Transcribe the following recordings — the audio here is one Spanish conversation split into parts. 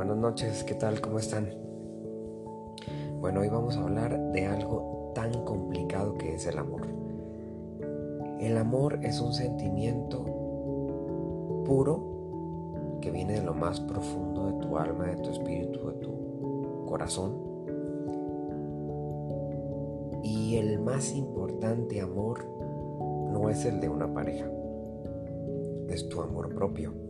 Buenas noches, ¿qué tal? ¿Cómo están? Bueno, hoy vamos a hablar de algo tan complicado que es el amor. El amor es un sentimiento puro que viene de lo más profundo de tu alma, de tu espíritu, de tu corazón. Y el más importante amor no es el de una pareja, es tu amor propio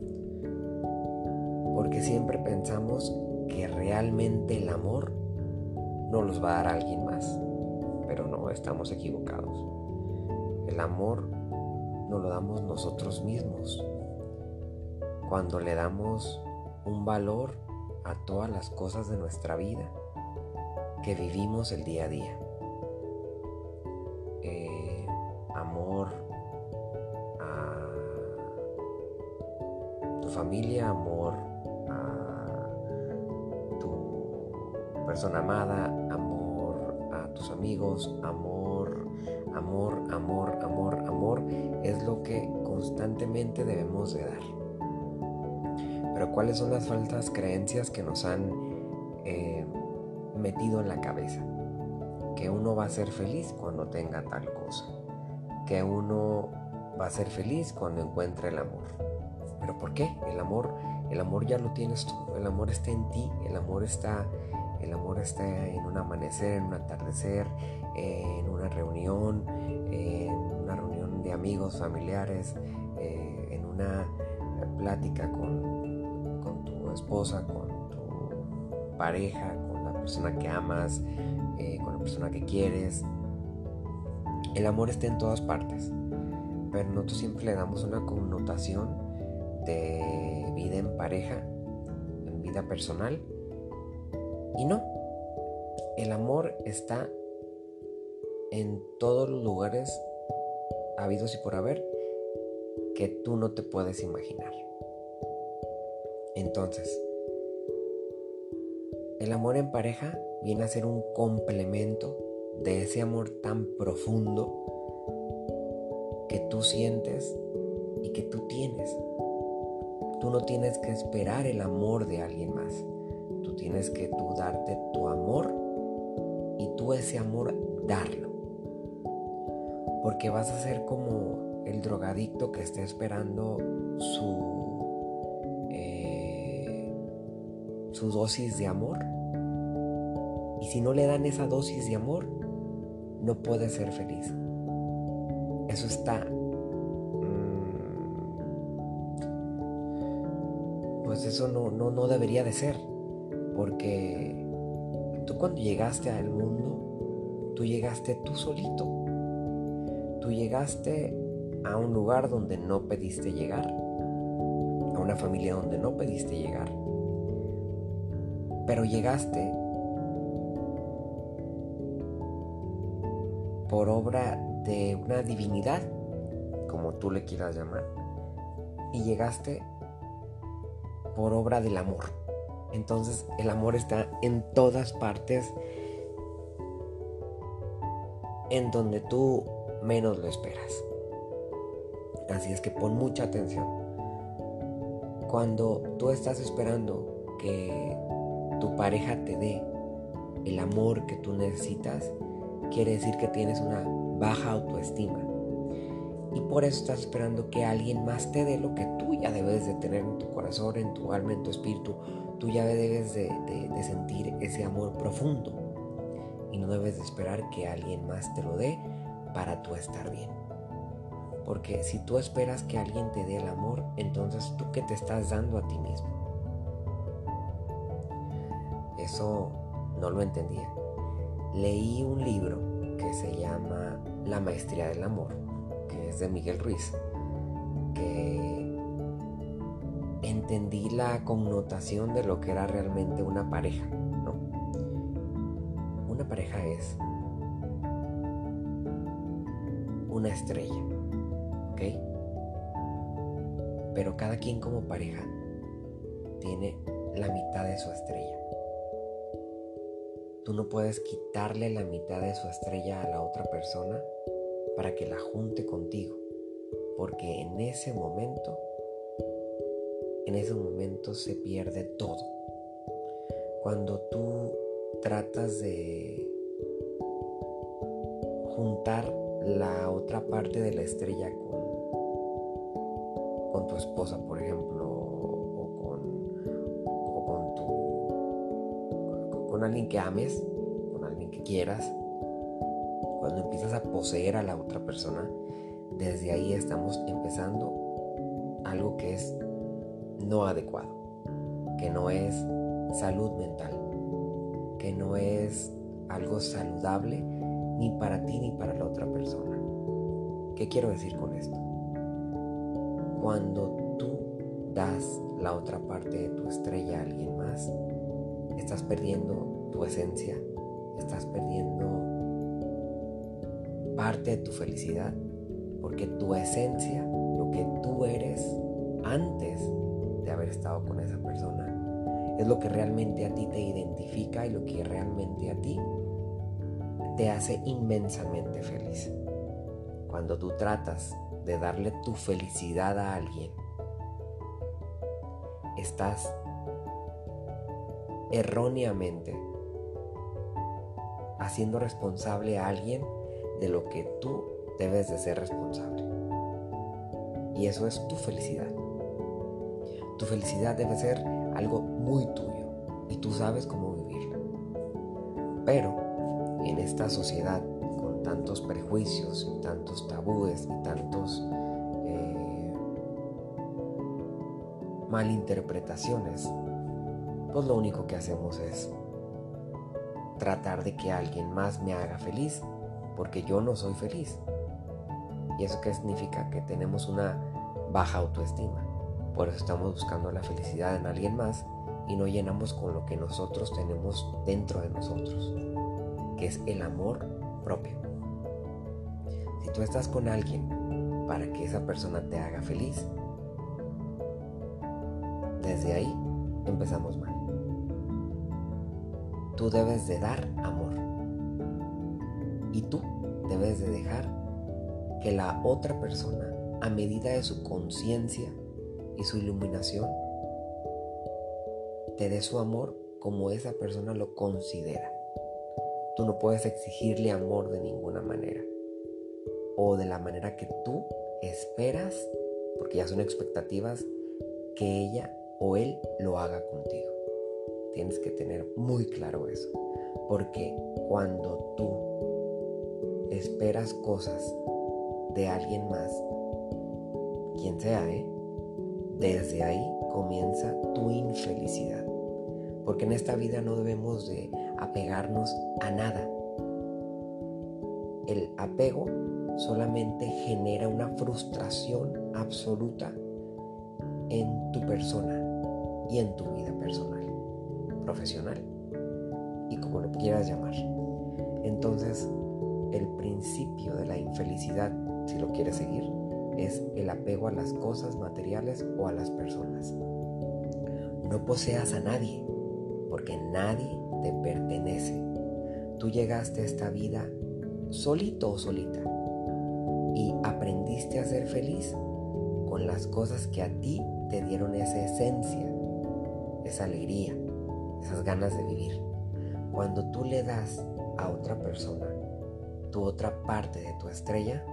porque siempre pensamos que realmente el amor no los va a dar alguien más, pero no, estamos equivocados. El amor no lo damos nosotros mismos cuando le damos un valor a todas las cosas de nuestra vida que vivimos el día a día. Eh, amor a tu familia, amor persona amada, amor a tus amigos, amor, amor, amor, amor, amor, es lo que constantemente debemos de dar. Pero ¿cuáles son las falsas creencias que nos han eh, metido en la cabeza? Que uno va a ser feliz cuando tenga tal cosa. Que uno va a ser feliz cuando encuentre el amor. ¿Pero por qué? El amor, el amor ya lo tienes tú, el amor está en ti, el amor está el amor está en un amanecer, en un atardecer, en una reunión, en una reunión de amigos, familiares, eh, en una plática con, tu esposa, con tu pareja, con la persona que amas, eh, con la persona que quieres. El amor está en todas partes, pero nosotros siempre le damos una connotación de vida en pareja, en vida personal y no, el amor está en todos los lugares habidos y por haber que tú no te puedes imaginar. Entonces, el amor en pareja viene a ser un complemento de ese amor tan profundo que tú sientes y que tú tienes. Tú no tienes que esperar el amor de alguien más tienes que tú darte tu amor y tú ese amor darlo. Porque vas a ser como el drogadicto que está esperando su, eh, su dosis de amor. Y si no le dan esa dosis de amor, no puede ser feliz. Eso está... Mm, pues eso no, no, no debería de ser. Porque tú cuando llegaste al mundo, tú llegaste tú solito. Tú llegaste a un lugar donde no pediste llegar. A una familia donde no pediste llegar. Pero llegaste por obra de una divinidad, como tú le quieras llamar. Y llegaste por obra del amor. Entonces el amor está en todas partes, en donde tú menos lo esperas. Así es que pon mucha atención. Cuando tú estás esperando que tu pareja te dé el amor que tú necesitas, quiere decir que tienes una baja autoestima. Y por eso estás esperando que alguien más te dé lo que tú ya debes de tener en tu corazón, en tu alma, en tu espíritu, tú ya debes de, sentir ese amor profundo y no debes de esperar que alguien más te lo dé para tú estar bien. Porque si tú esperas que alguien te dé el amor, entonces tú qué te estás dando a ti mismo. Eso no lo entendía. Leí un libro que se llama La Maestría del Amor, que es de Miguel Ruiz, que entendí la connotación de lo que era realmente una pareja, ¿no? Una pareja es una estrella, ¿ok? Pero cada quien como pareja tiene la mitad de su estrella. Tú no puedes quitarle la mitad de su estrella a la otra persona para que la junte contigo, porque en ese momento en ese momento se pierde todo. cuando tú tratas de juntar la otra parte de la estrella con, con tu esposa, por ejemplo, o con, con, tu, con alguien que ames, con alguien que quieras, cuando empiezas a poseer a la otra persona, desde ahí estamos empezando algo que es no adecuado, que no es salud mental, que no es algo saludable ni para ti ni para la otra persona. ¿Qué quiero decir con esto? Cuando tú das la otra parte de tu estrella a alguien más, estás perdiendo tu esencia, estás perdiendo parte de tu felicidad, porque tu esencia, lo que tú eres antes de haber estado con esa persona, es lo que realmente a ti te identifica y lo que realmente a ti te hace inmensamente feliz. Cuando tú tratas de darle tu felicidad a alguien, estás erróneamente haciendo responsable a alguien de lo que tú debes de ser responsable. Y eso es tu felicidad. Tu felicidad debe ser algo muy tuyo y tú sabes cómo vivirla. Pero en esta sociedad con tantos prejuicios y tantos tabúes y tantos eh, malinterpretaciones, pues lo único que hacemos es tratar de que alguien más me haga feliz porque yo no soy feliz. ¿Y eso qué significa? Que tenemos una baja autoestima. Por eso estamos buscando la felicidad en alguien más y no llenamos con lo que nosotros tenemos dentro de nosotros, que es el amor propio. Si tú estás con alguien para que esa persona te haga feliz, desde ahí empezamos mal. Tú debes de dar amor. Y tú debes de dejar que la otra persona, a medida de su conciencia y su iluminación, te dé su amor como esa persona lo considera. Tú no puedes exigirle amor de ninguna manera o de la manera que tú esperas, porque ya son expectativas, que ella o él lo haga contigo. Tienes que tener muy claro eso, porque cuando tú esperas cosas de alguien más, quien sea, ¿eh? desde ahí comienza tu infelicidad. Porque en esta vida no debemos de apegarnos a nada. El apego solamente genera una frustración absoluta en tu persona y en tu vida personal, profesional y como lo quieras llamar. Entonces, el principio de la infelicidad, si lo quieres seguir, es el apego a las cosas materiales o a las personas. No poseas a nadie, porque nadie te pertenece. Tú llegaste a esta vida solito o solita y aprendiste a ser feliz con las cosas que a ti te dieron esa esencia, esa alegría, esas ganas de vivir. Cuando tú le das a otra persona tu otra parte de tu estrella,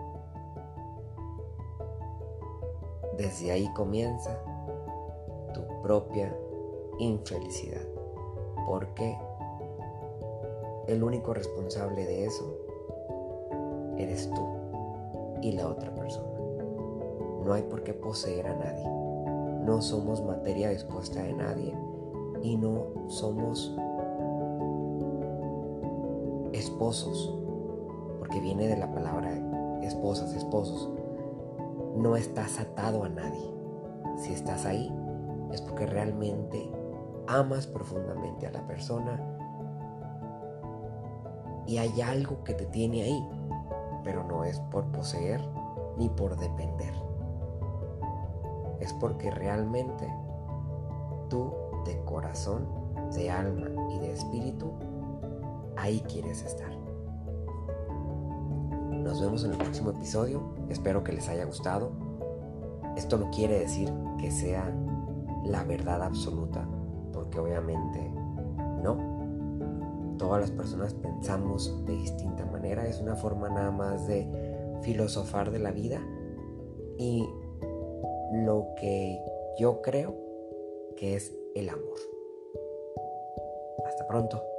desde ahí comienza tu propia infelicidad, porque el único responsable de eso eres tú y la otra persona. No hay por qué poseer a nadie. No somos materia dispuesta de nadie y no somos esposos porque viene de la palabra esposas, esposos. No estás atado a nadie. Si estás ahí, es porque realmente amas profundamente a la persona y hay algo que te tiene ahí, pero no es por poseer ni por depender. Es porque realmente tú corazón, de alma y de espíritu, ahí quieres estar. Nos vemos en el próximo episodio. Espero que les haya gustado. Esto no quiere decir que sea la verdad absoluta, porque obviamente No, todas las personas pensamos de distinta manera, es una forma nada más de filosofar de la vida y lo que yo creo que es el amor. Hasta pronto.